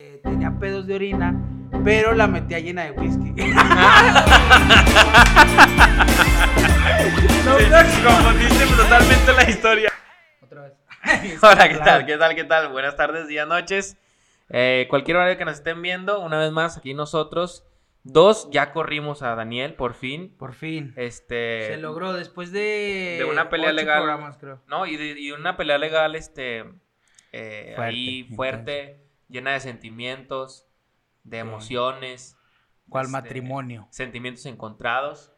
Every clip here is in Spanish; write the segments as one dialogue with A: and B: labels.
A: eh, tenía pedos de orina, pero la metía llena de whisky.
B: No, sí, confundiste totalmente la historia.
A: Otra vez.
B: Hola, ¿qué tal? ¿Qué tal? ¿Qué tal? Buenas tardes, días, noches. Eh, cualquier hora que nos estén viendo, una vez más, aquí nosotros. Dos, ya corrimos a Daniel, por fin.
A: Por fin.
B: Este.
A: Se logró después de.
B: de una pelea legal.
A: creo.
B: No, y, de- y una pelea legal, este. eh,
A: Fuerte,
B: ahí fuerte, llena de sentimientos, de emociones.
A: ¿Cuál
B: este,
A: matrimonio?
B: Sentimientos encontrados.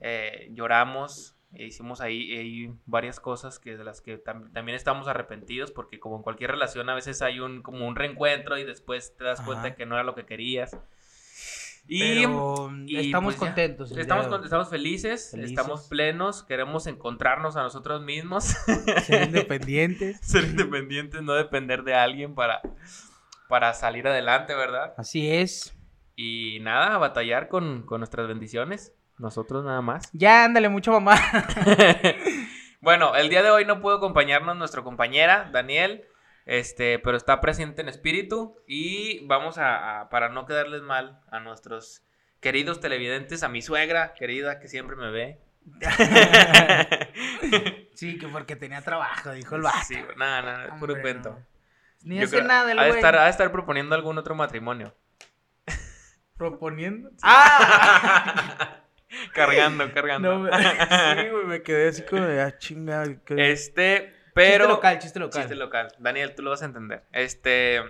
B: eh, lloramos. e hicimos ahí, ahí varias cosas que de las que tam- también estamos arrepentidos porque como en cualquier relación a veces hay un como un reencuentro y después te das cuenta
A: Ajá.
B: que no era lo que querías. Y
A: Pero
B: y
A: estamos
B: pues
A: contentos.
B: Estamos, con- estamos felices,
A: Felices.
B: estamos plenos, queremos encontrarnos a nosotros mismos,
A: Ser independientes.
B: ser independientes, no depender de alguien para, para salir adelante, ¿verdad?
A: Así es.
B: Y nada, a batallar con, con nuestras bendiciones, nosotros nada más.
A: Ya, ándale, mucho mamá.
B: bueno, el día de hoy no pudo acompañarnos nuestra compañera, Daniel, este, pero está presente en espíritu y vamos a, a- para no quedarles mal a nuestros queridos televidentes, a mi suegra querida que siempre me ve.
A: Sí, que porque tenía trabajo, dijo el vato.
B: Sí, nada, nada, es puro cuento.
A: no. Ni
B: Yo
A: hace
B: creo-
A: nada el güey.
B: estar, ha de estar proponiendo algún otro matrimonio.
A: Proponiendo. ¡Ah!
B: cargando, cargando.
A: No, me- sí, güey, me quedé así como de, ah, chinga. que-
B: Este, pero...
A: Chiste local, chiste local.
B: Chiste local. Daniel, tú lo vas a entender. Este,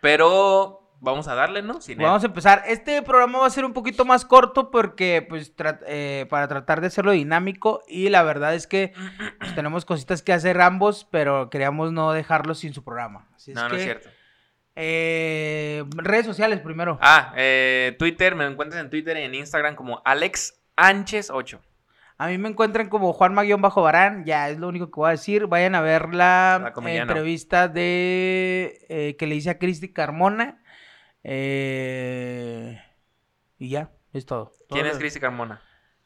B: pero vamos a darle, ¿no? Sin.
A: Vamos a empezar. Este programa va a ser un poquito más corto porque, pues, tra- eh, para tratar de hacerlo dinámico y la verdad es que pues, tenemos cositas que hacer ambos, pero queríamos no dejarlo sin su programa. Así es
B: no, no
A: que,
B: es cierto.
A: eh, redes sociales primero.
B: Ah, eh, Twitter, me encuentras en Twitter y en Instagram como Alex Anches8.
A: A mí me encuentran como Juanma-Barán, ya es lo único que voy a decir. Vayan a ver la, entrevista de eh, que le hice a Cristi Carmona. Eh, y ya, es todo.
B: ¿Quién
A: Todo
B: es Cristi Carmona?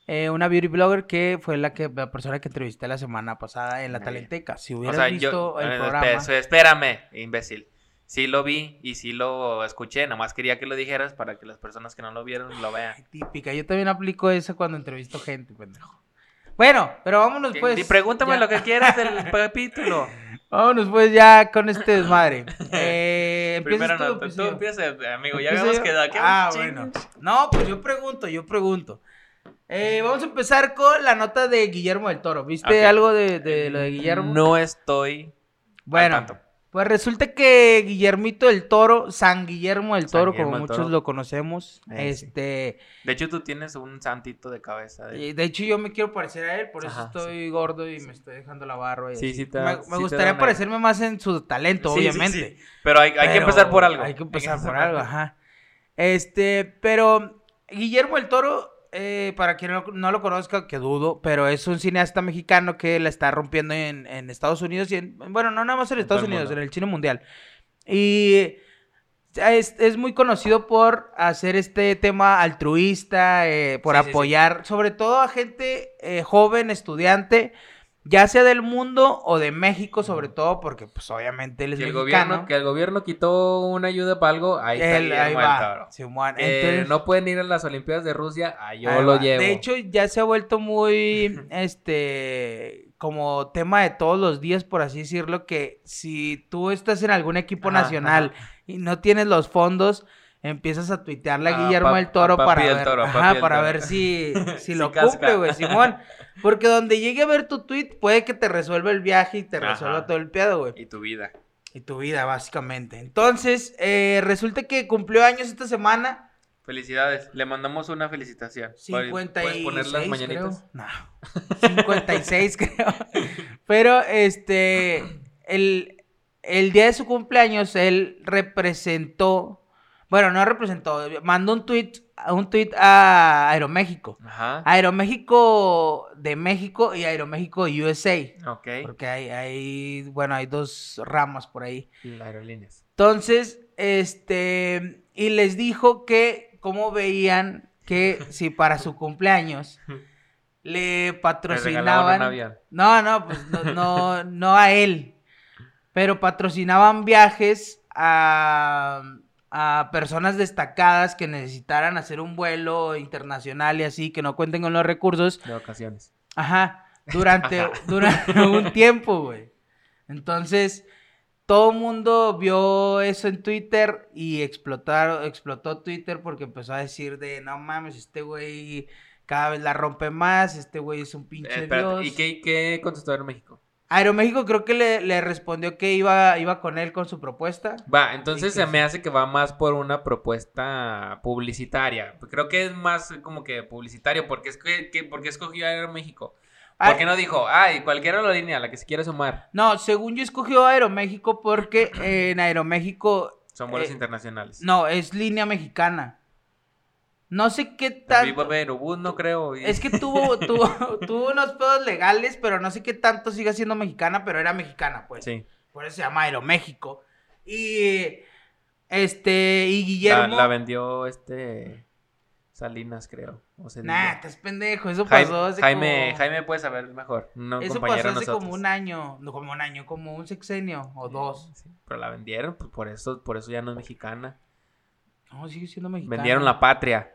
A: Eh, una beauty blogger que fue la que la persona que entrevisté la semana pasada en la. Talenteca. Si
B: O
A: hubieras
B: sea,
A: visto
B: yo.
A: el programa.
B: espérame, imbécil. Sí lo vi y sí lo escuché, nomás quería que lo dijeras para que las personas que no lo vieron lo vean.
A: Típica, yo también aplico eso cuando entrevisto gente, pendejo. Bueno, pero vámonos pues.
B: y pregúntame
A: ya.
B: lo que quieras del capítulo.
A: Vámonos pues ya con este desmadre. Eh, empiezas
B: Primero
A: tú,
B: no, tú,
A: empiezo
B: tú
A: yo.
B: empieza, amigo. Ya
A: yo.
B: quedado aquí.
A: Ah,
B: Ching.
A: bueno. No, pues yo pregunto, yo pregunto. Eh, vamos a empezar con la nota de Guillermo del Toro. ¿Viste algo de, de lo de Guillermo?
B: No estoy.
A: Bueno,
B: al tanto.
A: Pues resulta que Guillermito del Toro, San Guillermo del
B: San
A: Toro,
B: Guillermo
A: como
B: del
A: muchos
B: Toro.
A: lo conocemos,
B: Eh, sí.
A: este,
B: De hecho, tú tienes un santito de cabeza. De...
A: hecho yo me quiero parecer a él, por eso
B: Ajá,
A: estoy gordo y me estoy dejando la barba. y
B: Sí,
A: así.
B: sí te
A: me, me gustaría
B: una-
A: parecerme más en su talento,
B: Sí, sí,
A: obviamente.
B: sí. Pero hay, hay que empezar por algo.
A: Hay que empezar por algo, ajá. Este, pero Guillermo el Toro, eh, para quien no, no lo conozca, que dudo, pero es un cineasta mexicano que la está rompiendo en, en Estados Unidos y en, bueno, no nada más en Estados Unidos,
B: mundo.
A: en el cine mundial. Y es, es muy conocido por hacer este tema altruista, eh, por
B: Sí, sí, sí.
A: apoyar sobre todo a gente eh, joven, estudiante, ya sea del mundo o de México, sobre todo, porque pues obviamente él es
B: Que el,
A: mexicano.
B: gobierno, que el gobierno quitó una ayuda para algo, ahí está
A: Él, ahí
B: Guillermo del
A: va. Simón.
B: Eh,
A: Entonces,
B: no pueden ir a las Olimpiadas de Rusia, ahí yo
A: ahí
B: lo
A: va.
B: llevo.
A: De hecho, ya se ha vuelto muy, este, como tema de todos los días, por así decirlo, que si tú estás en algún equipo
B: Ajá,
A: nacional y no tienes los fondos, empiezas a tuitearle a
B: A
A: Guillermo del Toro para ver,
B: Toro,
A: ajá, para
B: Toro.
A: ver si, si lo cumple, güey, Simón. Porque donde llegue a ver tu tweet, puede que te resuelva el viaje y te
B: Ajá.
A: resuelva todo el pedo, güey.
B: y tu vida.
A: Y tu vida, básicamente. Entonces, eh, resulta que cumplió años esta semana.
B: Felicidades, le mandamos una felicitación. ¿Puedes-
A: 56,
B: ¿Puedes poner las mañanitas?
A: creo. No. 56 creo. Pero este el, el día de su cumpleaños él representó, bueno, no representó, mandó un tweet, un tweet a Aeroméxico.
B: Ajá.
A: Aeroméxico de México y Aeroméxico USA.
B: Ok.
A: Porque hay, hay, bueno, hay dos ramas por ahí.
B: Las aerolíneas.
A: Entonces, este, y les dijo que cómo veían que si para su cumpleaños le patrocinaban. No, no, pues no, no, no a él. Pero patrocinaban viajes a, a personas destacadas que necesitaran hacer un vuelo internacional y así, que no cuenten con los recursos.
B: De vacaciones.
A: Ajá, durante,
B: Ajá.
A: durante un tiempo, güey. Entonces, todo el mundo vio eso en Twitter y explotaron, explotó Twitter porque empezó a decir de, no mames, este güey cada vez la rompe más, este güey es un pinche
B: Eh, espérate,
A: dios.
B: ¿Y qué, qué contestó Aeroméxico?
A: Aeroméxico creo que le, le respondió que iba, iba con él con su propuesta.
B: Va, entonces se me hace que va más por una propuesta publicitaria. Creo que es más como que publicitario, porque es que, que- porque escogió Aeroméxico.
A: Ah,
B: ¿Por qué no dijo, ay, cualquiera la línea, la que se quiera sumar?
A: No, según yo escogió Aeroméxico porque en Aeroméxico
B: Son vuelos
A: Eh,
B: internacionales.
A: no, es línea mexicana. No sé qué
B: También
A: tanto.
B: va no creo. y-
A: Es que tuvo, tuvo, tuvo unos pedos legales, pero no sé qué tanto siga siendo mexicana, pero era mexicana, pues.
B: Sí,
A: Por eso se llama Aeroméxico. Y este, y Guillermo.
B: la vendió este Salinas, creo. O.
A: Nah, estás pendejo, eso
B: Jaime,
A: pasó hace
B: Jaime,
A: como...
B: Jaime puede saber mejor. No
A: Eso pasó hace
B: nosotros.
A: como un año, no como un año, como un sexenio o dos.
B: Sí, pero la vendieron, pues por eso, por eso ya no es mexicana.
A: No, sigue siendo mexicana.
B: Vendieron la patria.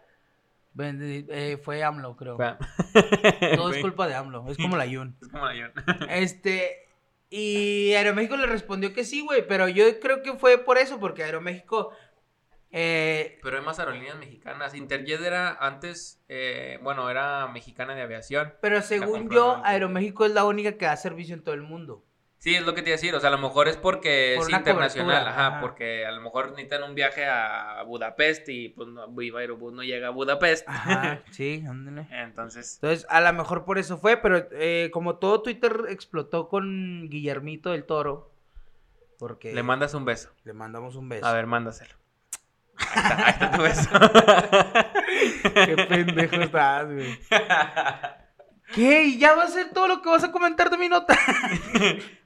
A: Eh, fue AMLO, creo. Todo es culpa de AMLO, es como la Yun.
B: Es como la Yun.
A: Este, y Aeroméxico le respondió que sí, güey, pero yo creo que fue por eso, porque Aeroméxico, eh,
B: Pero hay más aerolíneas mexicanas. Interjet era antes, eh, bueno, era mexicana de aviación.
A: pero según yo. Aeroméxico es la única que da servicio en todo el mundo.
B: Sí, es lo que te iba a decir. O sea, a lo mejor es porque
A: Por
B: es internacional. Ajá,
A: ajá.
B: porque a lo mejor necesitan un viaje a Budapest y pues no, Viva Aerobús no llega a Budapest.
A: Ajá, sí, ándale.
B: Entonces,
A: Entonces, a lo mejor por eso fue, pero eh, como todo Twitter explotó con Guillermito del Toro, porque
B: le mandas un beso.
A: le mandamos un beso.
B: A ver, mándaselo. Ahí está, ahí está tu beso.
A: Qué pendejo estás, güey. ¿Qué? ¿Y ya va a ser todo lo que vas a comentar de mi nota?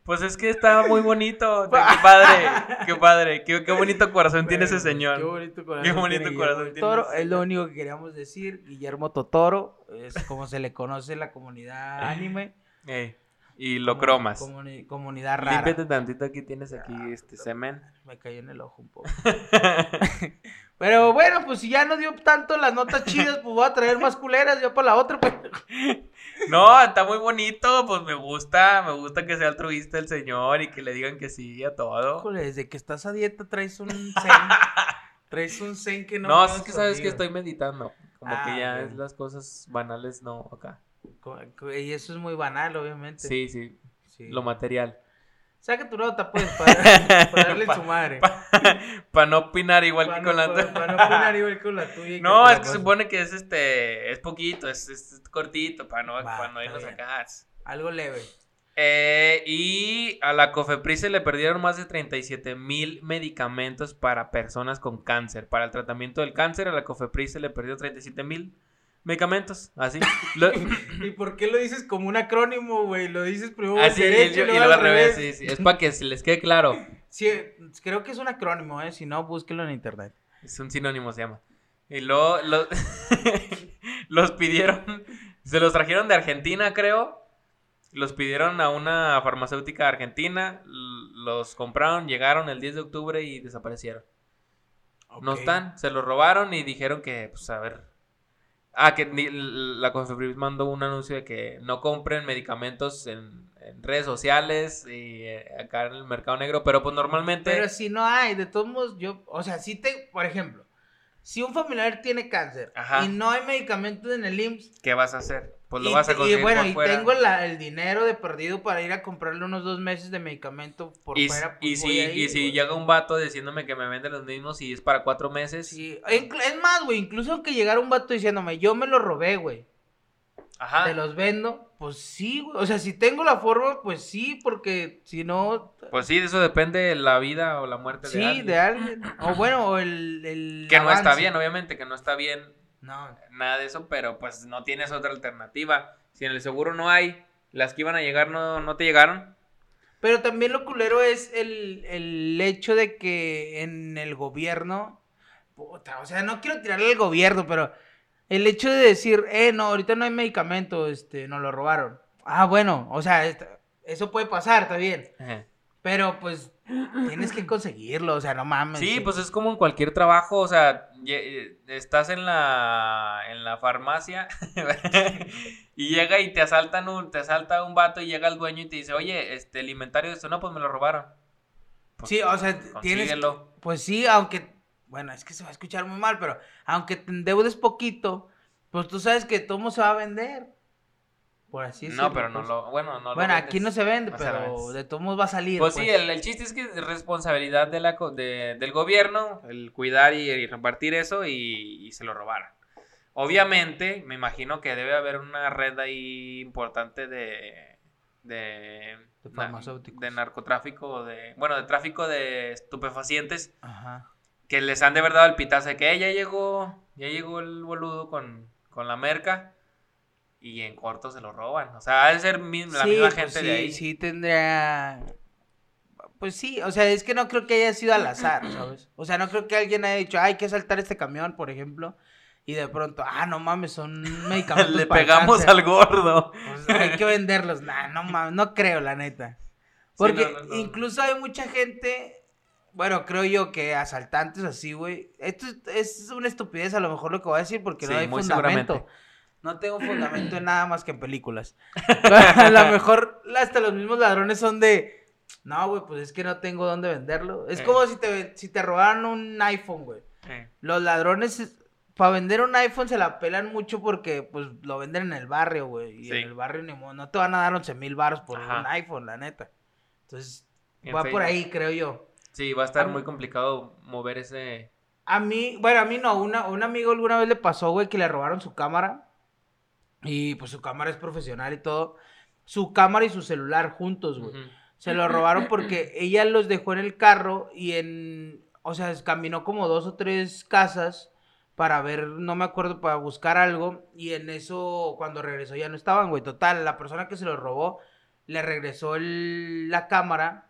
B: Pues es que está muy bonito. Qué padre, qué padre. Qué, qué bonito corazón tiene ese señor.
A: Qué bonito corazón.
B: Qué bonito
A: tiene
B: corazón tiene
A: Toro.
B: ese
A: Es lo único que queríamos decir. Guillermo Totoro es como se le conoce en la comunidad anime.
B: Ey, y lo
A: Como-
B: cromas.
A: comuni- comunidad rara.
B: Límpiate tantito, aquí tienes aquí
A: Ah,
B: este semen.
A: Me cayó en el ojo un poco. Pero bueno, pues si ya no dio tanto las notas chidas, pues voy a traer más culeras ya para la otra. Pues.
B: No, está muy bonito, pues me gusta, me gusta que sea altruista el señor y que le digan que sí a todo.
A: Híjole, desde que estás a dieta traes un zen. traes un zen que no.
B: No, es que sabes que estoy meditando. Como
A: Ah,
B: que ya es las cosas banales, no acá.
A: Y eso es muy banal, obviamente.
B: Sí, sí,
A: Sí.
B: lo material.
A: Saca tu nota, pues, para, para darle en su madre.
B: Para no opinar igual
A: Para
B: que
A: no,
B: con la
A: para- para no opinar igual con la tuya.
B: No,
A: con
B: es que se supone que es este, es poquito, es, es cortito, para no, para no irnos acá.
A: Algo leve.
B: Eh, y a la COFEPRIS se le perdieron más de 37 mil medicamentos para personas con cáncer. Para el tratamiento del cáncer, a la COFEPRIS se le perdió 37 mil medicamentos. Así. Lo-
A: ¿Y por qué lo dices como un acrónimo, güey? Lo dices primero
B: así
A: al derecho
B: y,
A: y
B: y
A: luego
B: luego
A: al
B: revés.
A: revés.
B: sí, sí. Es para que se les quede claro.
A: Sí, creo que es un acrónimo, ¿eh? Si no, búsquelo en internet.
B: Es un sinónimo, se llama. Y luego lo- los pidieron, se los trajeron de Argentina, creo. Los pidieron a una farmacéutica argentina, los compraron, llegaron el 10 de octubre y desaparecieron. No están, se los robaron y dijeron que, pues a ver. Ah, que la Cofepris mandó un anuncio de que no compren medicamentos en, en redes sociales y eh, acá en el mercado negro, pero pues normalmente.
A: Pero si no hay, de todos modos, yo, o sea, si te, por ejemplo, si un familiar tiene cáncer
B: Ajá.
A: y no hay medicamentos en el IMSS,
B: ¿Qué vas a hacer? Pues lo
A: y,
B: vas a
A: te- y
B: conseguir
A: bueno,
B: por
A: y
B: fuera.
A: tengo la- el dinero de perdido para ir a comprarle unos dos meses de medicamento por
B: y,
A: fuera.
B: y
A: pues
B: si,
A: voy a
B: y si llega un vato diciéndome que me vende los mismos y es para cuatro meses.
A: Sí, es más, güey, incluso aunque llegara un vato diciéndome, yo me lo robé, güey,
B: Ajá.
A: te los vendo, pues sí, güey, o sea, si tengo la forma, pues sí, porque si no,
B: Pues sí, de eso depende la vida o la muerte de
A: sí,
B: alguien.
A: de alguien, o bueno, o el... el
B: Que no está bien, obviamente, que no está bien
A: No,
B: nada de eso, pero pues no tienes otra alternativa. Si en el seguro no hay, las que iban a llegar no, no te llegaron.
A: Pero también lo culero es el, el hecho de que en el gobierno, puta, o sea, no quiero tirarle al gobierno, pero el hecho de decir, eh, no, ahorita no hay medicamento, este, nos lo robaron. Ah, bueno, o sea, eso puede pasar, está bien.
B: Ajá.
A: Pero pues tienes que conseguirlo, o sea, no mames.
B: Sí, pues es como en cualquier trabajo, o sea, eh, estás en la en la farmacia y llega y te asaltan un te asalta un vato y llega el dueño y te dice, "Oye, este el inventario de esto no, pues me lo robaron." Pues,
A: Sí, o sea, tienes. Pues sí, aunque. Bueno, es que se va a escuchar muy mal, pero aunque te endeudes poquito, pues tú sabes que todo se va a vender. Por así decirlo.
B: No, pero no
A: pues.
B: lo, bueno, no lo
A: Bueno, aquí no se vende,
B: o sea,
A: pero de todos modos va a salir.
B: Pues
A: pues.
B: sí, el, el chiste es que es responsabilidad de la, de- del gobierno el cuidar y, y repartir eso y, y se lo robaron. Obviamente, me imagino que debe haber una red ahí importante de, de,
A: De farmacéuticos.
B: de narcotráfico, de, bueno, de tráfico de estupefacientes
A: Ajá.
B: que les han de verdad el pitazo de que "Eh, ya llegó, ya llegó el boludo con, con la merca y en corto se lo roban. O sea, ha de ser mi- la
A: Sí,
B: misma
A: pues
B: gente
A: sí,
B: de ahí.
A: sí tendría. Pues sí, o sea, es que no creo que haya sido al azar, ¿sabes? O sea, no creo que alguien haya dicho, "Ay, hay que saltar este camión, por ejemplo, y de pronto, ah, no mames, son medicamentos.
B: Le
A: para
B: pegamos
A: cáncer,
B: al gordo.
A: pues hay que venderlos. Nah, no mames, no creo, la neta. Porque
B: no, no, no.
A: incluso hay mucha gente, bueno, creo yo que asaltantes así, güey. Esto es, una estupidez a lo mejor lo que voy a decir porque no hay
B: muy
A: fundamento. No tengo fundamento en nada más que en películas. a lo mejor hasta los mismos ladrones son de, no, güey, pues es que no tengo dónde venderlo. Es
B: Eh.
A: como si te, si te robaran un iPhone, güey.
B: Eh,
A: Los ladrones, para vender un iPhone se la pelan mucho porque, pues, lo venden en el barrio, güey. Y
B: Sí.
A: en el barrio ni modo, no te van a dar 11 mil baros por
B: Ajá.
A: un iPhone, la neta. Entonces,
B: en
A: va por ahí, creo yo.
B: Sí, va a estar muy complicado mover ese.
A: A mí, bueno, a mí no, una, un amigo alguna vez le pasó, güey, que le robaron su cámara. Y pues su cámara es profesional y todo. Su cámara y su celular juntos, güey. Se lo robaron porque ella los dejó en el carro y en, o sea, caminó como dos o tres casas para ver, no me acuerdo, para buscar algo y en eso cuando regresó ya no estaban, güey. Total, la persona que se lo robó le regresó el- la cámara,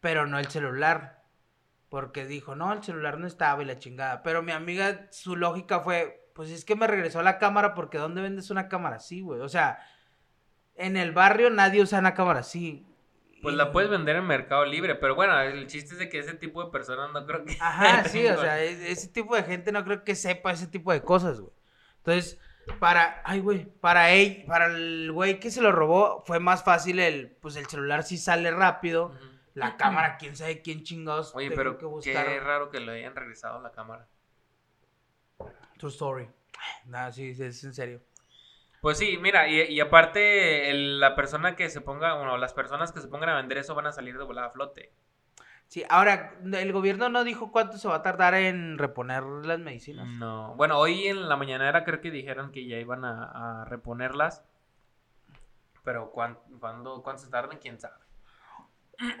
A: pero no el celular. Porque dijo, no, el celular no estaba y la chingada. Pero mi amiga, su lógica fue, pues es que me regresó la cámara porque ¿dónde vendes una cámara así, güey? O sea, en el barrio nadie usa una cámara así.
B: Pues la puedes vender en Mercado Libre, pero bueno, el chiste es de que ese tipo de personas no creo que.
A: Ajá, sí, o sea, e- ese tipo de gente no creo que sepa ese tipo de cosas, güey. Entonces, para, ay, güey, para él, para el güey que se lo robó, fue más fácil el, pues el celular sí sale rápido, la cámara, quién sabe quién chingados
B: Oye, pero
A: que buscar.
B: qué raro que le hayan regresado la cámara.
A: True story. Nada, sí, sí, es en serio.
B: Pues sí, mira, y, y aparte, el- la persona que se ponga, bueno, las personas que se pongan a vender eso van a salir de volada a flote.
A: Sí, ahora, el gobierno no dijo cuánto se va a tardar en reponer las medicinas.
B: No, bueno, hoy en la mañanera creo que dijeron que ya iban a, a reponerlas. Pero cuán- cuándo, cuánto se tardan, quién sabe.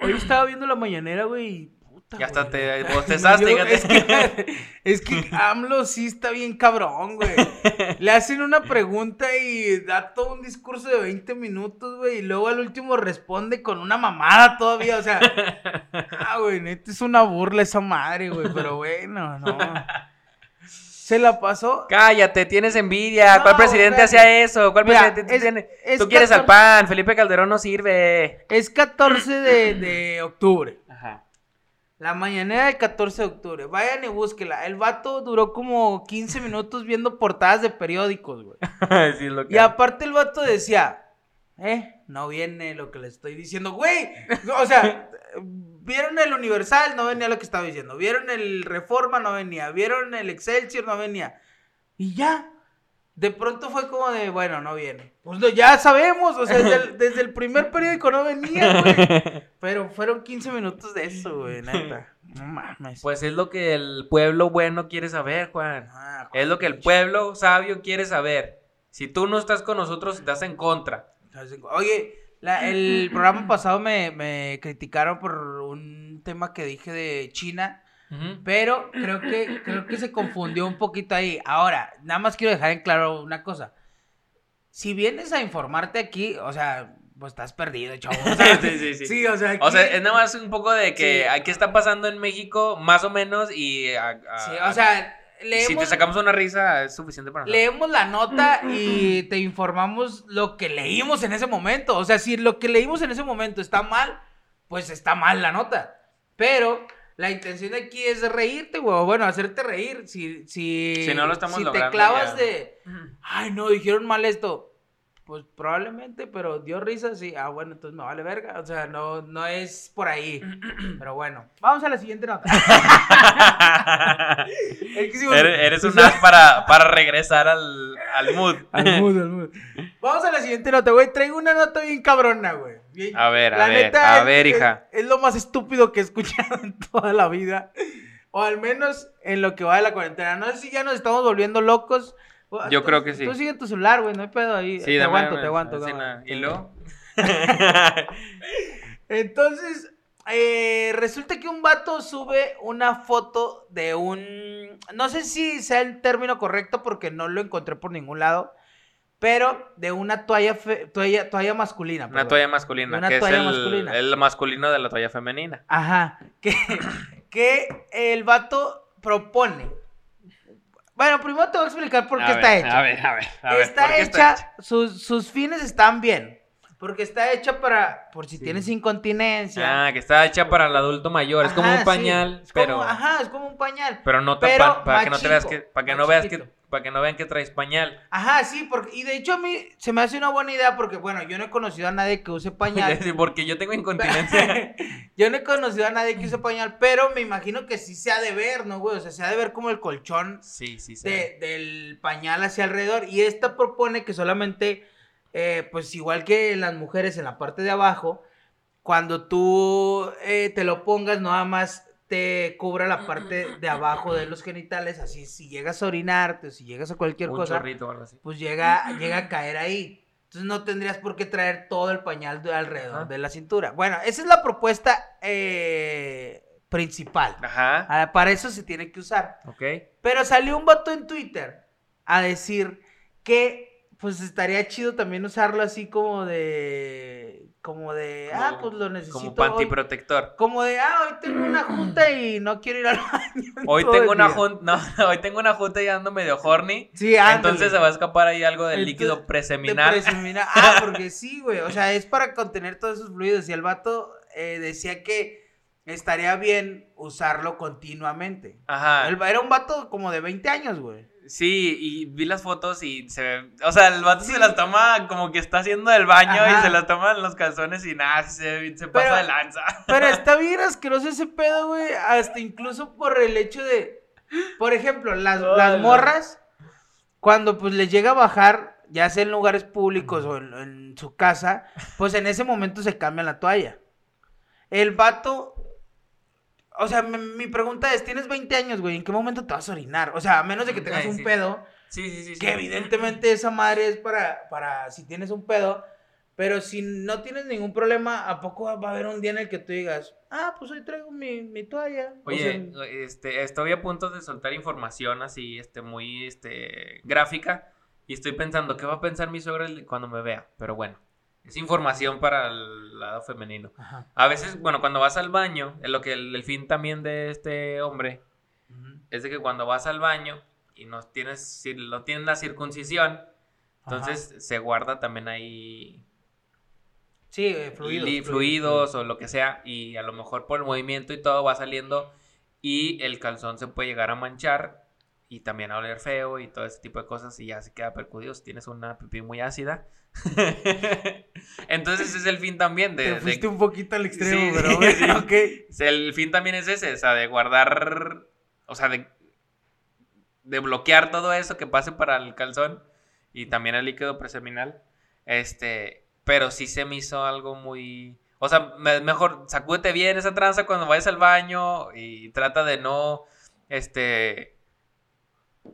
A: Hoy estaba viendo la mañanera, güey,
B: Ya hasta te bostezaste, fíjate.
A: Es que, es que AMLO sí está bien cabrón, güey. Le hacen una pregunta y da todo un discurso de 20 minutos, güey. Y luego al último responde con una mamada todavía. O sea, ah, güey, neta es una burla esa madre, güey. Pero bueno, no. Se la pasó.
B: Cállate, tienes envidia.
A: No,
B: ¿Cuál presidente hacía eso? ¿Cuál
A: Mira,
B: presidente tú
A: es-
B: tienes?
A: es
B: Tú quieres al
A: 14
B: PAN, Felipe Calderón no sirve.
A: Es 14 de, de octubre.
B: Ajá.
A: La mañanera del 14 de octubre. Vayan y búsquela. El vato duró como 15 minutos viendo portadas de periódicos, güey.
B: sí, es lo que
A: Y aparte el vato decía, eh, no viene lo que le estoy diciendo, güey. O sea, vieron el Universal, no venía lo que estaba diciendo. Vieron el Reforma, no venía. Vieron el Excelsior, no venía. Y ya. De pronto fue como de, bueno, no viene. Pues lo- ya sabemos, o sea, desde el, desde el primer periódico no venía, güey. Pero fueron 15 minutos de eso, güey, neta. No mames.
B: Pues es lo que el pueblo bueno quiere saber, Juan.
A: Ah,
B: Es lo que el pueblo sabio quiere saber. Si tú no estás con nosotros, estás en contra.
A: Oye, la- el programa pasado me, me criticaron por un tema que dije de China, Pero creo que, creo que se confundió un poquito ahí. Ahora, nada más quiero dejar en claro una cosa. Si vienes a informarte aquí, o sea, pues estás perdido, chavo. O sea,
B: Sí, sí, sí.
A: sí, o sea, aquí-
B: O sea, es nada más un poco de que
A: Sí.
B: ¿a ¿qué está pasando en México? Más o menos, y a- a-
A: sí, o sea,
B: si
A: leemos,
B: te sacamos una risa, es suficiente para nosotros.
A: leemos la nota y te informamos lo que leímos en ese momento. O sea, si lo que leímos en ese momento está mal, pues está mal la nota. Pero la intención de aquí es reírte, güey. o Bueno, hacerte reír. Si, si,
B: Si no lo estamos
A: si te clavas
B: ya.
A: de, ay, no, dijeron mal esto. Pues probablemente, pero dio risa, sí. Ah, bueno, entonces me vale verga. O sea, no, no es por ahí. Pero bueno, vamos a la siguiente nota. Es que sí,
B: eres, un as para, para regresar al, al mood.
A: Al mood, al mood. Vamos a la siguiente nota, güey. Traigo una nota bien cabrona, güey.
B: A ver, a ver,
A: neta
B: a
A: es-
B: ver,
A: es-
B: hija.
A: Es, lo más estúpido que he escuchado en toda la vida. O al menos en lo que va de la cuarentena. No sé si ya nos estamos volviendo locos.
B: Yo
A: Tú-
B: creo que sí.
A: Tú sigue en tu celular, güey. No hay pedo ahí.
B: Sí,
A: te aguanto, te aguanto. cámara.
B: una- ¿Y luego?
A: Entonces, eh, resulta que un vato sube una foto de un... No sé si sea el término correcto porque no lo encontré por ningún lado, pero de una toalla, fe- toalla, toalla masculina.
B: Una
A: perdón.
B: toalla masculina,
A: Una
B: que
A: toalla
B: es el,
A: masculina.
B: el masculino de la toalla femenina.
A: Ajá, que, que el vato propone. Bueno, primero te voy a explicar por qué
B: A
A: está
B: ver,
A: hecha.
B: A ver, a ver. a ver,
A: está
B: ¿por qué
A: hecha, Sus, sus fines están bien. Porque está hecha para, por si
B: Sí.
A: tienes incontinencia.
B: Ah, que está hecha para el adulto mayor. es como un
A: sí.
B: pañal,
A: Es como-
B: pero.
A: ajá, es como un pañal.
B: Pero no
A: Pero
B: tapa- para que no te veas que, para que no veas que. Para que no vean que traes pañal.
A: Ajá, sí, porque, y de hecho a mí se me hace una buena idea porque, bueno, yo no he conocido a nadie que use pañal.
B: Sí, porque yo tengo incontinencia.
A: yo no he conocido a nadie que use pañal, pero me imagino que sí se ha de ver, ¿no, güey? O sea, se ha de ver como el colchón
B: sí, sí, sí.
A: de- del pañal hacia alrededor. Y esta propone que solamente, eh, pues igual que las mujeres en la parte de abajo, cuando tú eh, te lo pongas, nada más te cubra la parte de abajo de los genitales. Así, si llegas a orinarte o si llegas a cualquier
B: un
A: cosa,
B: chorrito o algo así.
A: pues llega, llega a caer ahí. Entonces no tendrías por qué traer todo el pañal de alrededor
B: Ajá.
A: de la cintura. Bueno, esa es la propuesta eh, principal.
B: Ajá.
A: Ah, Para eso se tiene que usar.
B: Ok.
A: Pero salió un vato en Twitter a decir que pues estaría chido también usarlo así como de como de ah pues lo necesito
B: Como
A: hoy.
B: pantiprotector.
A: como de ah hoy tengo una junta y no quiero ir al baño
B: Hoy tengo una
A: día".
B: junta, no, hoy tengo una junta y ando medio horny.
A: sí ándale.
B: Entonces se va a escapar ahí algo del
A: Entonces,
B: líquido
A: De
B: preseminal.
A: preseminal. Ah, porque sí, güey. O sea, es para contener todos esos fluidos. Y el vato eh, decía que estaría bien usarlo continuamente.
B: Ajá.
A: Era un vato como de 20 años, güey.
B: Sí, y vi las fotos y se ve. O sea, el vato se las toma como que está haciendo el baño
A: Ajá.
B: y se las toma en los calzones y nada, se, se
A: Pero-
B: pasa de lanza.
A: Pero está bien asqueroso ese pedo, güey. Hasta incluso por el hecho de. Por ejemplo, las, las morras, cuando pues les llega a bajar, ya sea en lugares públicos o en, en su casa, pues en ese momento se cambia la toalla. El vato. O sea, mi, pregunta es: ¿tienes 20 años, güey? ¿En qué momento te vas a orinar? O sea, a menos de que tengas un
B: sí.
A: pedo.
B: Sí, sí, sí. sí.
A: Que evidentemente esa madre es para, para si tienes un pedo. Pero si no tienes ningún problema, ¿a poco va a haber un día en el que tú digas, ah, pues hoy traigo mi, mi toalla? O
B: Oye,
A: sea,
B: este, estoy a punto de soltar información así, este, muy, este, gráfica. Y estoy pensando, ¿qué va a pensar mi suegra cuando me vea? Pero bueno, es información para el lado femenino.
A: Ajá.
B: A veces, bueno, cuando vas al baño, es lo que el, el fin también de este hombre es de que cuando vas al baño y no tienes, no tienes la circuncisión, entonces se guarda también ahí
A: Sí, eh, fluidos.
B: li- fluidos o lo que sea y a lo mejor por el movimiento y todo va saliendo y el calzón se puede llegar a manchar y también a oler feo y todo ese tipo de cosas y ya se queda percudido si tienes una pipí muy ácida. Entonces ese es el fin también de...
A: Te
B: de-
A: fuiste un poquito al extremo,
B: Sí,
A: pero
B: sí,
A: bueno,
B: el fin también es ese, o sea, de guardar, o sea, de, de bloquear todo eso que pase para el calzón y también el líquido preseminal. Este, pero sí se me hizo algo muy, o sea, me- mejor sacúdete bien esa tranza cuando vayas al baño y trata de no, este,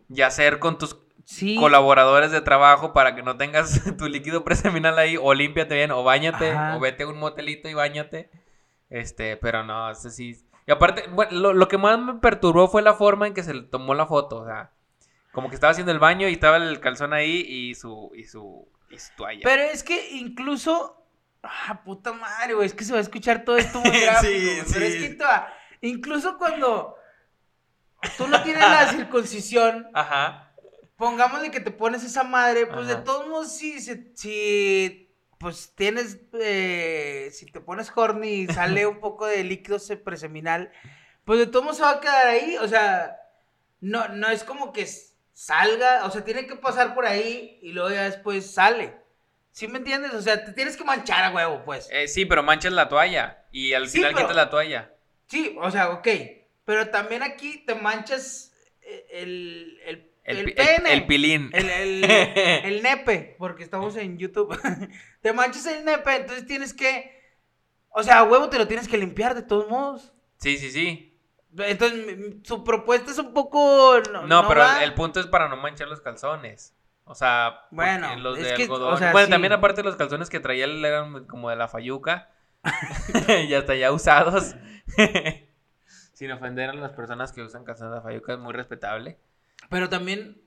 B: yacer con tus
A: Sí.
B: colaboradores de trabajo para que no tengas tu líquido preseminal ahí o límpiate bien o bañate
A: Ajá.
B: o vete a un motelito y bañate. Este, pero no, ese sí. Y aparte, bueno, lo, lo que más me perturbó fue la forma en que se le tomó la foto, o sea, como que estaba haciendo el baño y estaba el calzón ahí y su y su y su toalla.
A: Pero es que incluso. Ah, puta madre, güey. Es que se va a escuchar todo esto muy gráfico.
B: Sí,
A: güey, Pero es
B: sí.
A: que incluso cuando tú no tienes la circuncisión,
B: Ajá.
A: pongámosle que te pones esa madre, pues
B: Ajá.
A: de todos modos, si, si, pues tienes, eh, si te pones horny y sale un poco de líquido se- preseminal, pues de todo modo se va a quedar ahí, o sea, no, no es como que salga, o sea, tiene que pasar por ahí y luego ya después sale. ¿Sí me entiendes? O sea, te tienes que manchar a huevo, pues.
B: Eh, sí, pero manchas la toalla. Y al
A: Sí,
B: final
A: pero-
B: quitas la toalla.
A: Sí, o sea, ok, pero también aquí te manchas eh, el, el,
B: El,
A: el pene.
B: el pilín.
A: El, nepe, porque estamos en YouTube. te manchas el nepe, entonces tienes que. O sea, a huevo te lo tienes que limpiar de todos modos.
B: Sí, sí, sí.
A: Entonces, su propuesta es un poco. No,
B: No,
A: no
B: pero
A: va.
B: el, punto es para no manchar los calzones. O sea,
A: Bueno,
B: los de
A: que,
B: algodón.
A: o sea,
B: bueno,
A: sí.
B: también aparte los calzones que traía eran como de la fayuca. y hasta ya usados. Sin ofender a las personas que usan de fayuca, es muy respetable.
A: Pero también.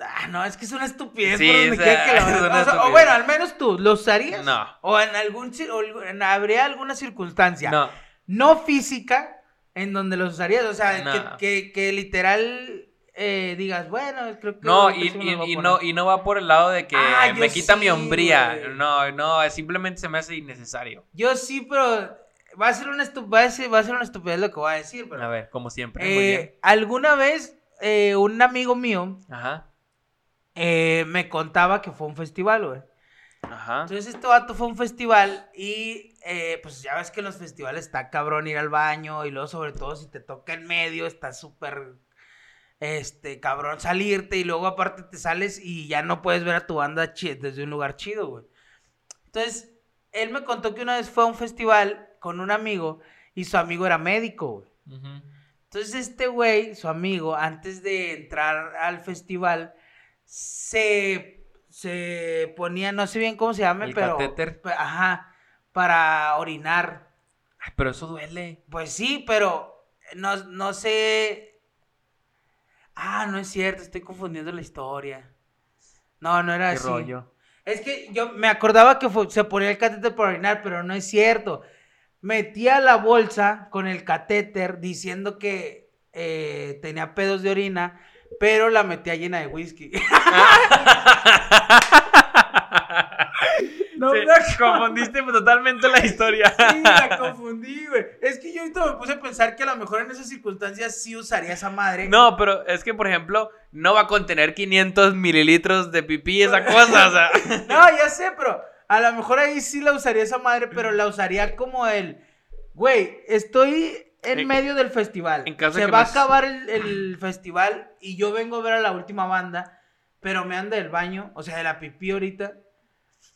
A: Ah, no, es que es una estupidez
B: Sí,
A: por donde quiera que O, sea, o
B: estupidez.
A: bueno, al menos tú, ¿lo usarías?
B: No.
A: O en algún. o en- habría alguna circunstancia.
B: No,
A: no física en donde los usarías. O sea,
B: No.
A: que, que, que literal eh, digas, bueno, creo que.
B: no, y, no, y no va por el lado de que
A: Ah,
B: me quita
A: sí,
B: mi hombría.
A: güey.
B: No, no, simplemente se me hace innecesario.
A: Yo sí, pero. Va a ser una va a ser, va a ser una estupidez lo que voy a decir, pero.
B: A ver, como siempre. muy bien.
A: eh, alguna vez, eh, un amigo mío
B: Ajá,
A: eh, me contaba que fue un festival, güey.
B: ajá.
A: Entonces este vato fue a un festival y eh, pues ya ves que en los festivales está cabrón ir al baño y luego sobre todo si te toca en medio está súper este cabrón salirte y luego aparte te sales y ya no puedes ver a tu banda desde un lugar chido, güey. Entonces él me contó que una vez fue a un festival con un amigo y su amigo era médico, güey. Entonces este güey, su amigo, antes de entrar al festival, se, se ponía, no sé bien cómo se llama,
B: ¿El
A: pero...
B: catéter?
A: Ajá, para orinar.
B: Ay, pero eso duele.
A: Pues sí, pero no, no sé... Ah, no es cierto, estoy confundiendo la historia. No, no era
B: Qué
A: así.
B: rollo.
A: Es que yo me acordaba que fue- se ponía el catéter para orinar, pero no es cierto. Metía la bolsa con el catéter diciendo que eh, tenía pedos de orina, pero la metía llena de whisky. No,
B: Sí,
A: la-
B: confundiste totalmente la historia.
A: Sí, la confundí, güey. Es que yo ahorita me puse a pensar que a lo mejor en esas circunstancias sí usaría esa madre.
B: No, pero es que, por ejemplo, no va a contener 500 mililitros de pipí esa cosa, o sea.
A: No, ya sé, pero a lo mejor ahí sí la usaría esa madre, pero la usaría como el, güey, estoy en
B: En-
A: medio del festival.
B: en caso de
A: Se
B: que
A: va a acabar el, el festival y yo vengo a ver a la última banda, pero me anda del baño, o sea, de la pipí ahorita.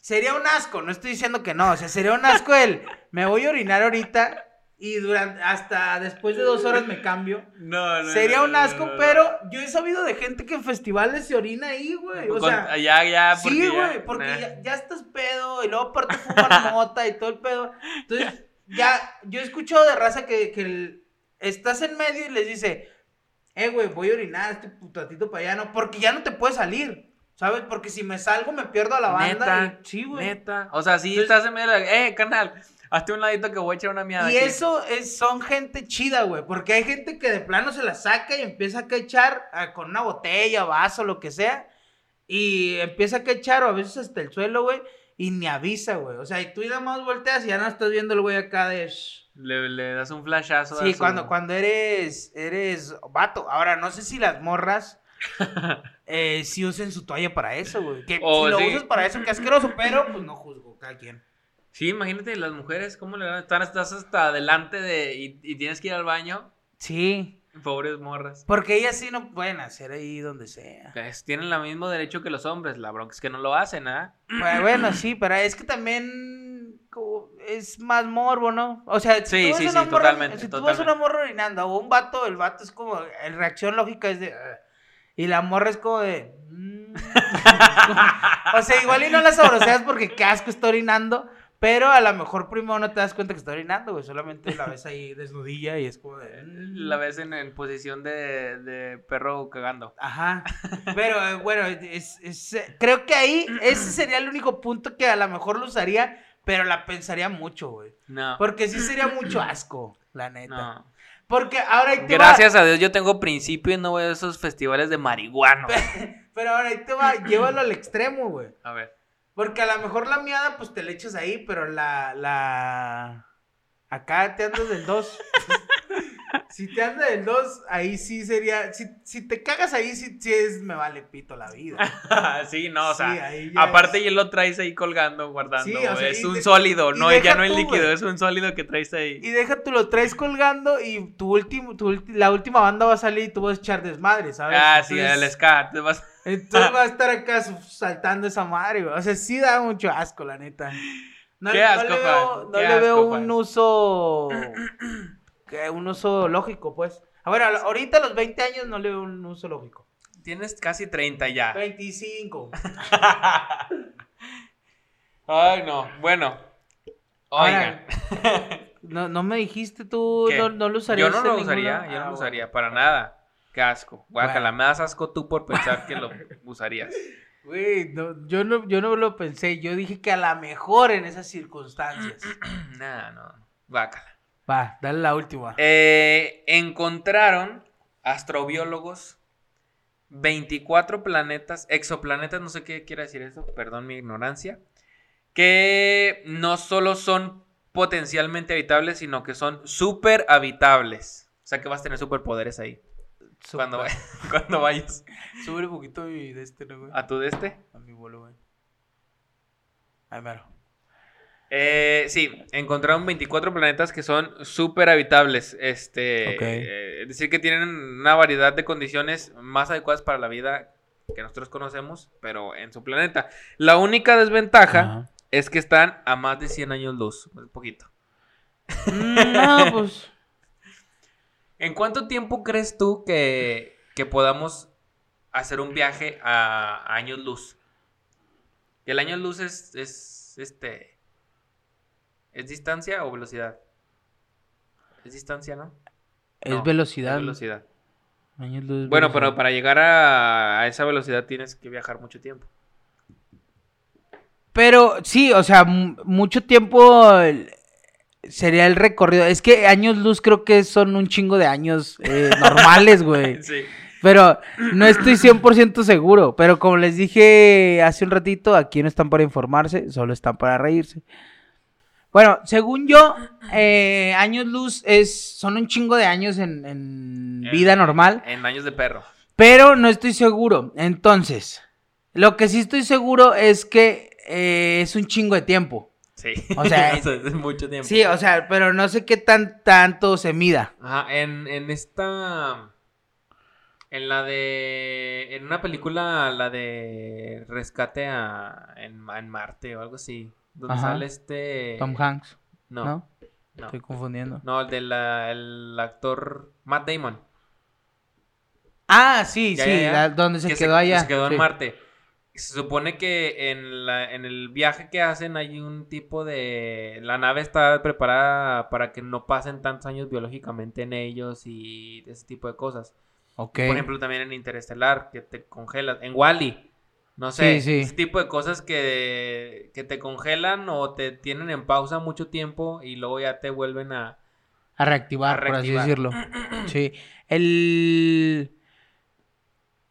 A: Sería un asco, no estoy diciendo que no, o sea, sería un asco el, me voy a orinar ahorita y durante, hasta después de dos horas me cambio.
B: No, no.
A: Sería
B: no,
A: un
B: no,
A: asco,
B: no, no.
A: pero yo he sabido de gente que en festivales se orina ahí, güey. O
B: Con-
A: sea,
B: ya, ya,
A: Sí,
B: ya-
A: güey, porque
B: nah.
A: ya, ya estás pedo y luego aparte fumas mota y todo el pedo. Entonces, ya, yo he escuchado de raza que, que el- estás en medio y les dice, eh, güey, voy a orinar este putatito para allá, no, porque ya no te puedes salir, ¿sabes? Porque si me salgo me pierdo a la banda.
B: Neta,
A: y- sí, güey.
B: Neta. O sea, si
A: Entonces-
B: estás en medio de la... Eh, carnal, hazte un ladito que voy a echar una miada
A: Y
B: aquí.
A: eso es, son gente chida, güey, porque hay gente que de plano se la saca y empieza a echar con una botella, vaso, lo que sea, y empieza a echar o a veces hasta el suelo, güey, y ni avisa, güey. O sea, y tú nada más volteas y ya no estás viendo el güey acá de...
B: Le, le das un flashazo. a
A: Sí, cuando, cuando eres, eres vato. Ahora, no sé si las morras eh, sí usen su toalla para eso, güey. Que
B: O
A: si lo
B: sí.
A: usas para eso, qué asqueroso, pero pues no juzgo, cada quien.
B: Sí, imagínate las mujeres, ¿cómo le van? Están, estás hasta adelante de... Y, y tienes que ir al baño.
A: Sí,
B: Pobres morras.
A: porque ellas sí no pueden hacer ahí donde sea.
B: Pues, tienen el mismo derecho que los hombres. La bronca es que no lo hacen, ¿ah?
A: Bueno, bueno, sí, pero es que también como, es más morbo, ¿no? O sea, si
B: Sí,
A: tú
B: sí, sí,
A: morra-
B: totalmente,
A: Si tú
B: totalmente.
A: una morra orinando o un vato, el vato es como, la reacción lógica es de... "Ugh", y la morra es como de... "Mm". o sea, igual y no la sabroseas porque qué asco está orinando, pero a lo mejor primero no te das cuenta que está orinando, güey, solamente la ves ahí desnudilla y es como de... "Mm".
B: La ves en, en posición de, de perro cagando.
A: Ajá. Pero eh, bueno, es, es, eh, creo que ahí ese sería el único punto que a lo mejor lo usaría, pero la pensaría mucho, güey.
B: No.
A: Porque sí sería mucho asco, la neta.
B: No.
A: Porque ahora ahí te va-
B: Gracias a Dios yo tengo principio y no voy a esos festivales de marihuana.
A: Pero ahora ahí te va, llévalo al extremo, güey.
B: A ver.
A: Porque a lo mejor la miada, pues te la echas ahí, pero la, la... Acá te andas del 2. si te andas del 2, ahí sí sería... Si, si te cagas ahí, sí, sí es... Me vale pito la vida.
B: sí, no, o
A: Sí,
B: sea,
A: ya
B: aparte
A: es-
B: y lo traes ahí colgando, guardando.
A: Sí, o sea,
B: es un
A: de-
B: sólido, no, ya no es líquido, es un sólido que traes ahí.
A: Y deja tú lo traes colgando y tu último, tu ulti- la última banda va a salir y tú vas a echar desmadre, ¿sabes?
B: Ah, sí,
A: Entonces-
B: el ska, te vas...
A: Entonces va a estar acá saltando esa madre, güey. O sea, sí da mucho asco, la neta. No,
B: Qué
A: no
B: asco,
A: le
B: Juan,
A: veo, no le veo
B: asco,
A: un uso. que un uso lógico, pues. A ver, ahorita a los 20 años no le veo un uso lógico.
B: Tienes casi 30 ya.
A: 25.
B: Ay, no, bueno. Oigan.
A: Ahora, No, no me dijiste tú, no, no lo usarías.
B: Yo no lo
A: ninguna-
B: usaría, yo
A: Ah,
B: no lo
A: bueno.
B: usaría para nada. Qué asco. Guácala,
A: Bueno.
B: me das asco tú por pensar que lo usarías.
A: Güey, no, yo, no, yo no lo pensé. Yo dije que a lo mejor en esas circunstancias.
B: Nah, no, guácala.
A: Va, dale la última.
B: Eh, encontraron astrobiólogos 24 planetas, exoplanetas, no sé qué quiere decir eso, perdón mi ignorancia, que no solo son potencialmente habitables, sino que son súper habitables. O sea que vas a tener superpoderes ahí. Cuando,
A: Super.
B: vay- cuando vayas
A: Sube un poquito mi de este, ¿no, güey?
B: a tu de este.
A: A mi volumen. Ahí mero.
B: Eh, sí, encontraron 24 planetas que son súper habitables. Este,
A: Ok.
B: eh, es decir, que tienen una variedad de condiciones más adecuadas para la vida que nosotros conocemos, pero en su planeta. La única desventaja es que están a más de 100 años luz, un poquito.
A: Mm, no, pues.
B: ¿En cuánto tiempo crees tú que, que podamos hacer un viaje a, a años luz? ¿El año luz es, es este es distancia o velocidad? Es distancia, ¿no?
A: Es
B: No,
A: velocidad.
B: Es velocidad.
A: Años luz,
B: Bueno,
A: velocidad.
B: pero para llegar a, a esa velocidad tienes que viajar mucho tiempo.
A: Pero sí, o sea, mucho tiempo sería el recorrido. Es que años luz creo que son un chingo de años eh, normales, güey.
B: Sí.
A: Pero no estoy 100% seguro. Pero como les dije hace un ratito, aquí no están para informarse, solo están para reírse. Bueno, según yo, eh, años luz es, son un chingo de años en, en vida normal.
B: En años de perro.
A: Pero no estoy seguro. Entonces, lo que sí estoy seguro es que eh, es un chingo de tiempo.
B: Sí.
A: O sea,
B: es mucho tiempo.
A: Sí, o sea, pero no sé qué tan tanto se mida.
B: Ajá, en, en esta. En la de. En una película, la de Rescate a, en, en Marte o algo así. Donde
A: Ajá.
B: sale este.
A: Tom Hanks,
B: No,
A: ¿no?
B: no.
A: Estoy confundiendo.
B: No, el del el actor Matt Damon.
A: Ah, sí,
B: Ya,
A: sí,
B: ya, ya.
A: la- donde se
B: que
A: quedó allá.
B: Se quedó
A: sí.
B: en Marte. Se supone que en, la, en el viaje que hacen hay un tipo de... La nave está preparada para que no pasen tantos años biológicamente en ellos y ese tipo de cosas.
A: Ok.
B: Por ejemplo, también en Interestelar, que te congelas. En Wally. No sé,
A: Sí, sí.
B: ese tipo de cosas que, que te congelan o te tienen en pausa mucho tiempo y luego ya te vuelven a...
A: a reactivar,
B: a
A: por así decirlo. Sí. El.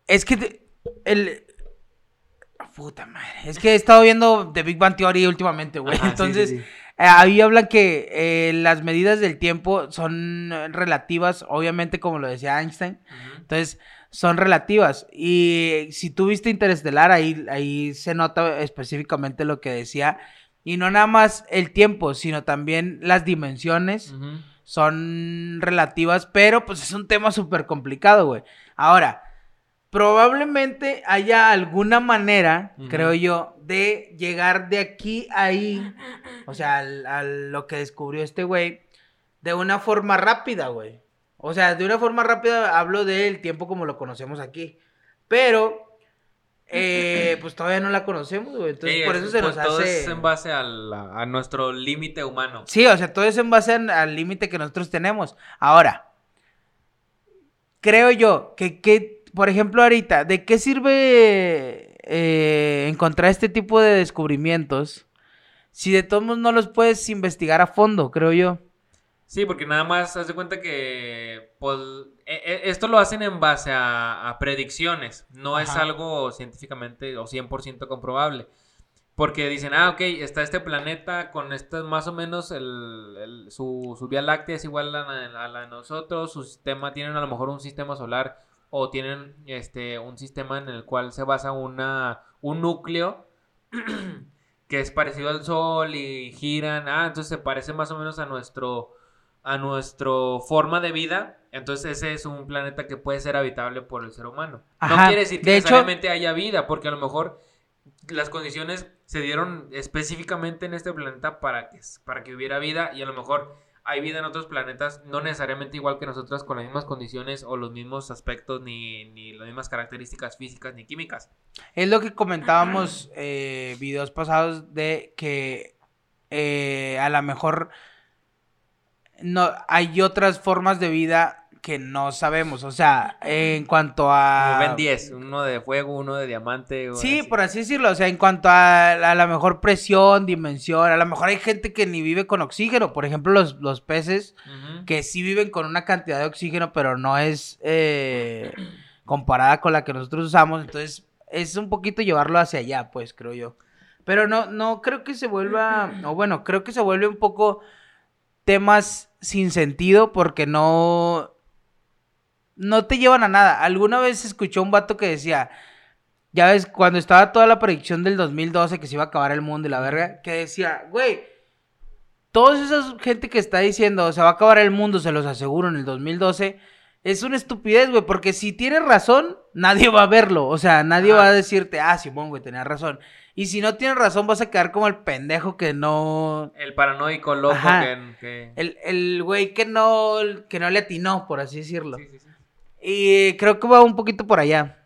A: Es que. te- El. Puta madre. Es que he estado viendo The Big Bang Theory últimamente, güey.
B: Ajá,
A: Entonces,
B: sí, sí.
A: eh, ahí hablan que eh, las medidas del tiempo son eh, relativas, obviamente, como lo decía Einstein. Entonces, son relativas. Y si tú viste Interestelar, ahí, ahí se nota específicamente lo que decía. Y no nada más el tiempo, sino también las dimensiones son relativas, pero pues es un tema súper complicado, güey. Ahora, probablemente haya alguna manera, creo yo, de llegar de aquí a ahí, o sea, al- a lo que descubrió este güey, de una forma rápida, güey. O sea, de una forma rápida hablo del tiempo como lo conocemos aquí, pero... eh, pues todavía no la conocemos, güey. Entonces,
B: Sí,
A: por
B: es-
A: eso se
B: pues,
A: nos
B: todo
A: hace.
B: es en base a, la- a nuestro límite humano.
A: Sí, o sea, todo es en base al límite que nosotros tenemos. Ahora, creo yo que, que, por ejemplo, ahorita, ¿de qué sirve eh, encontrar este tipo de descubrimientos si de todos modos no los puedes investigar a fondo, creo yo?
B: Sí, porque nada más haz de cuenta que pues, e- e- esto lo hacen en base a, a predicciones, no es algo científicamente o 100% comprobable. Porque dicen, ah, ok, está este planeta con este, más o menos el, el- su, su vía láctea es igual a la, a la de nosotros, su sistema, tienen a lo mejor un sistema solar o tienen este, un sistema en el cual se basa una, un núcleo que es parecido al Sol y giran, ah, entonces se parece más o menos a nuestro, a nuestro forma de vida, entonces ese es un planeta que puede ser habitable por el ser humano. no quiere decir que
A: de hecho-
B: necesariamente haya vida, porque a lo mejor las condiciones se dieron específicamente en este planeta para que, para que hubiera vida y a lo mejor hay vida en otros planetas, no necesariamente igual que nosotros con las mismas condiciones o los mismos aspectos ni, ni las mismas características físicas ni químicas.
A: Es lo que comentábamos eh, videos pasados de que eh, a lo mejor no hay otras formas de vida que no sabemos. O sea, en cuanto a.
B: Ven 10, uno de fuego, uno de diamante.
A: Sí,
B: así.
A: por así decirlo. O sea, en cuanto a, a la mejor presión, dimensión. A lo mejor hay gente que ni vive con oxígeno. Por ejemplo, los, los peces que sí viven con una cantidad de oxígeno, pero no es eh, comparada con la que nosotros usamos. Entonces, es un poquito llevarlo hacia allá, pues, creo yo. Pero no, no creo que se vuelva, o bueno, creo que se vuelve un poco temas sin sentido porque no, no te llevan a nada. Alguna vez escuché un vato que decía, ya ves, cuando estaba toda la predicción del 2012 que se iba a acabar el mundo y la verga, que decía, güey, toda esa gente que está diciendo se va a acabar el mundo, se los aseguro, en el 2012, es una estupidez, güey, porque si tienes razón, nadie va a verlo. O sea, nadie va a decirte, ah, Simón, güey, tenías razón. Y si no tienes razón, vas a quedar como el pendejo que no.
B: El paranoico loco
A: Ajá.
B: que... que-
A: El, el güey que no, que no le atinó, por así decirlo.
B: Sí, sí, sí.
A: Y creo que va un poquito por allá.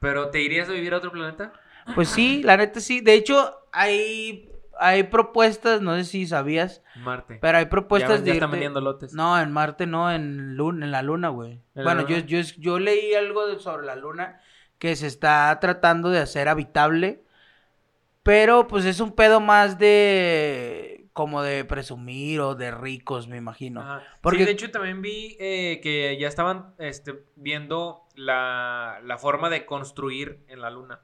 B: Pero ¿te irías a vivir a otro planeta?
A: Pues sí, la neta sí. De hecho, hay, hay propuestas, no sé si sabías,
B: Marte.
A: pero hay propuestas de
B: ya están vendiendo lotes.
A: No, en Marte no, en, luna, en la Luna, güey.
B: la
A: Bueno, yo, yo, yo leí algo de- sobre la Luna que se está tratando de hacer habitable, pero pues es un pedo más de como de presumir o de ricos, me imagino.
B: Ajá.
A: Porque-
B: Sí, de hecho también vi eh, que ya estaban este, viendo la, la forma de construir en la luna.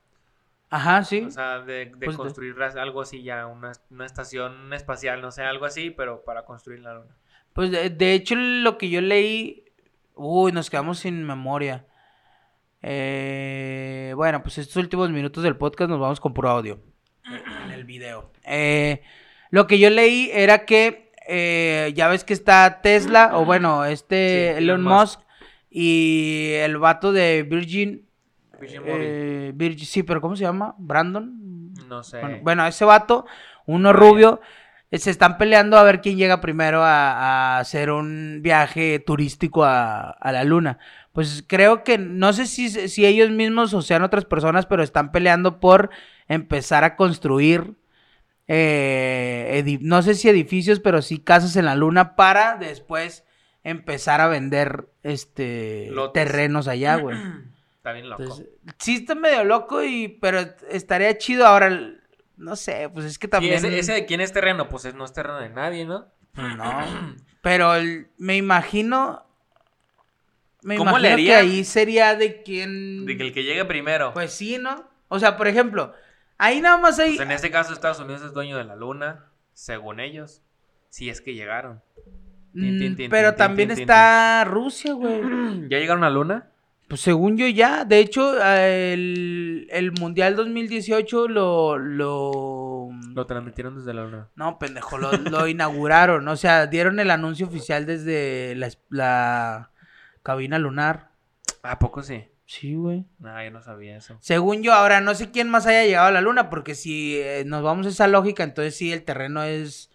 A: Ajá, sí.
B: O sea, de, de
A: Pues
B: construir algo así ya, una, una estación espacial, no sé, algo así, pero para construir la luna.
A: Pues de, de hecho lo que yo leí, uy, nos quedamos sin memoria. Eh, bueno, pues estos últimos minutos del podcast nos vamos con puro audio en el video. Eh, lo que yo leí era que eh, ya ves que está Tesla, o bueno, este
B: Sí,
A: Elon Musk y el vato de Virgin.
B: Virgin
A: eh, Virgin, sí, pero ¿cómo se llama? ¿Brandon?
B: No sé.
A: Bueno, bueno, ese vato, uno rubio, eh, se están peleando a ver quién llega primero a, a hacer un viaje turístico a, a la luna. Pues creo que, no sé si, si ellos mismos o sean otras personas, pero están peleando por empezar a construir, eh, no sé si edificios, pero sí casas en la luna para después empezar a vender este
B: Lotes.
A: terrenos allá, güey.
B: Está bien loco.
A: Entonces, sí está medio loco y pero estaría chido ahora no sé, pues es que también
B: ese, ese de quién es terreno, pues es- no es terreno de nadie, ¿no?
A: pues no. Pero el- me imagino me
B: ¿Cómo le
A: que ahí sería de quien
B: De que el que llegue primero.
A: pues sí, ¿no? O sea, por ejemplo, ahí nada más hay
B: Pues en este caso Estados Unidos es dueño de la luna, según ellos. Si es que llegaron.
A: Mm, pero también está Rusia, güey.
B: ¿Ya llegaron a la luna?
A: Pues según yo ya, de hecho, el, el Mundial 2018 lo, lo...
B: Lo transmitieron desde la luna.
A: No, pendejo, lo, lo inauguraron, o sea, dieron el anuncio oficial desde la, es- la cabina lunar.
B: ¿A poco sí?
A: Sí, güey.
B: No, yo no sabía eso.
A: Según yo, ahora no sé quién más haya llegado a la luna, porque si eh, nos vamos a esa lógica, entonces sí, el terreno es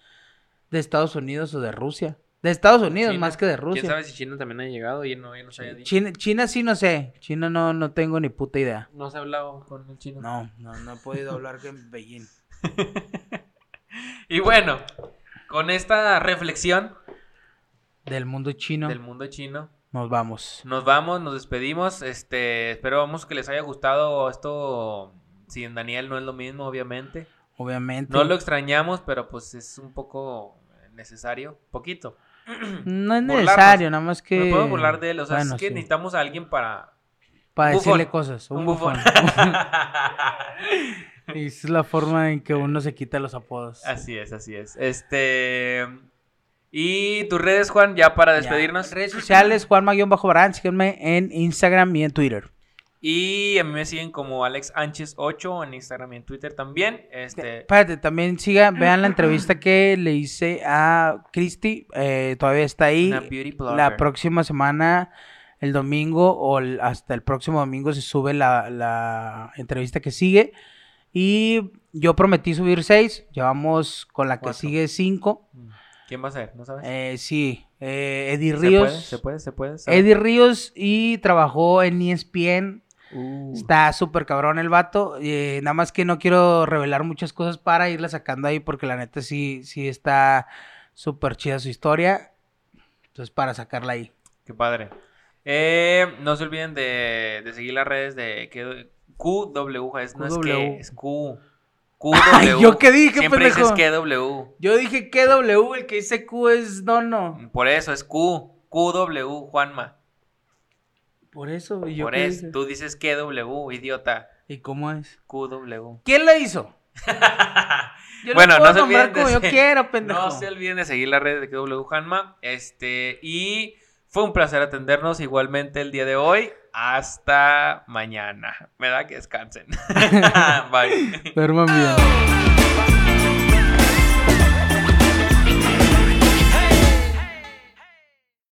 A: de Estados Unidos o de Rusia. De Estados Unidos
B: China.
A: más que de
B: ¿Quién
A: Rusia.
B: sabe si China también ha llegado? Y no, ya nos haya dicho.
A: China, China sí no sé, China no, no tengo ni puta idea.
B: No se ha hablado con el chino.
A: No, no, no he podido hablar con Beijing.
B: Y bueno, con esta reflexión
A: Del mundo chino
B: del mundo chino,
A: nos vamos.
B: nos vamos, nos despedimos. Este, esperamos que les haya gustado esto. Sin Daniel no es lo mismo, obviamente.
A: Obviamente.
B: No lo extrañamos, pero pues es un poco necesario. Poquito.
A: No es
B: burlarnos.
A: necesario, nada más que.
B: Me puedo burlar de él. O sea,
A: Bueno,
B: es que
A: sí.
B: necesitamos a alguien para.
A: Para decirle cosas.
B: Un
A: Un
B: bufón.
A: bufón. Y es la forma en que uno se quita los apodos.
B: Así es, así es. Este. Y tus redes, Juan, ya para despedirnos.
A: Ya, redes sociales, Juanma-Barán, síganme en Instagram y en Twitter.
B: Y a mí me siguen como Alex Anches 8 en Instagram y en Twitter también. Este...
A: Espérate, también sigan, vean la entrevista que le hice a Christy. Eh, todavía está ahí. La próxima semana, el domingo o hasta el próximo domingo se sube la, la, entrevista que sigue. Y yo prometí subir seis. Llevamos con la que sigue cinco. Mm.
B: ¿Quién va a ser? ¿No sabes?
A: Eh, sí, eh, Eddie Ríos.
B: ¿Se puede? ¿Se puede? ¿Se
A: puede? Eddie Ríos y trabajó en ESPN Uh. Está súper cabrón el vato. Eh, nada más que no quiero revelar muchas cosas para irla sacando ahí porque la neta sí, sí está súper chida su historia. Entonces para sacarla ahí.
B: Qué padre. Eh, no se olviden de, seguir las redes de QW, es, no es que, es Q.
A: QW. ¿Yo qué dije,
B: Siempre dices KW.
A: Yo dije KW, el que dice Q es no.
B: Por eso es Q. QW, Juanma.
A: Por eso,
B: yo Por eso, tú dices KW, idiota.
A: ¿Y cómo es?
B: QW.
A: ¿Quién la hizo?
B: yo bueno, no se olviden
A: de yo quiero, pendejo.
B: No se olviden de seguir la red de KW Hanma. Este, y fue un placer atendernos igualmente el día de hoy. Hasta mañana. Me da que descansen. Bye.
A: Duerman bien.